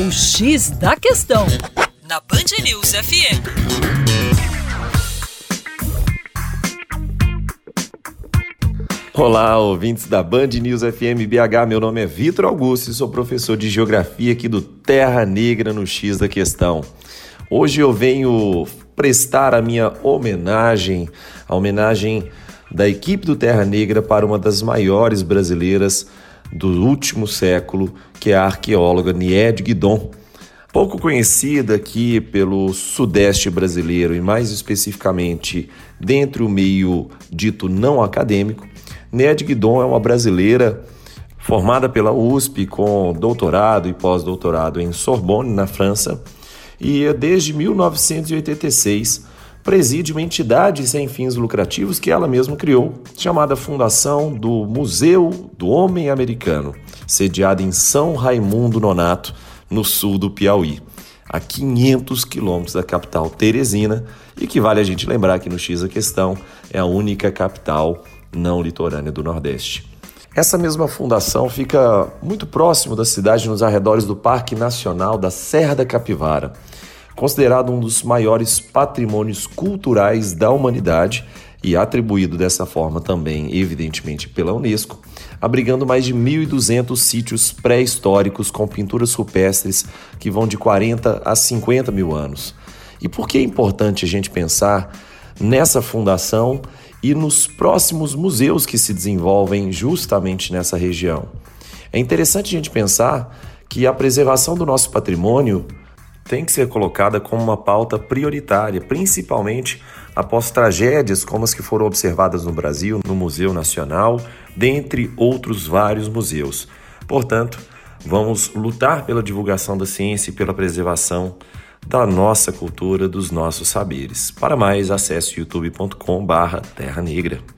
O X da Questão, na Band News FM. Olá, ouvintes da Band News FM BH. Meu nome é Vitor Augusto e sou professor de Geografia aqui do Terra Negra no X da Questão. Hoje eu venho prestar a minha homenagem, a homenagem da equipe do Terra Negra para uma das maiores brasileiras do último século, que é a arqueóloga Nied Guidon. Pouco conhecida aqui pelo sudeste brasileiro e mais especificamente dentro do meio dito não acadêmico, Nied Guidon é uma brasileira formada pela USP com doutorado e pós-doutorado em Sorbonne, na França, e desde 1986 preside uma entidade sem fins lucrativos que ela mesma criou, chamada Fundação do Museu do Homem Americano, sediada em São Raimundo Nonato, no sul do Piauí, a 500 quilômetros da capital Teresina, e que vale a gente lembrar que no X a questão é a única capital não litorânea do Nordeste. Essa mesma fundação fica muito próximo da cidade, nos arredores do Parque Nacional da Serra da Capivara considerado um dos maiores patrimônios culturais da humanidade e atribuído dessa forma também, evidentemente, pela Unesco, abrigando mais de 1.200 sítios pré-históricos com pinturas rupestres que vão de 40 a 50 mil anos. E por que é importante a gente pensar nessa fundação e nos próximos museus que se desenvolvem justamente nessa região? É interessante a gente pensar que a preservação do nosso patrimônio tem que ser colocada como uma pauta prioritária, principalmente após tragédias como as que foram observadas no Brasil, no Museu Nacional, dentre outros vários museus. Portanto, vamos lutar pela divulgação da ciência e pela preservação da nossa cultura, dos nossos saberes. Para mais, acesse youtube.com/terra negra.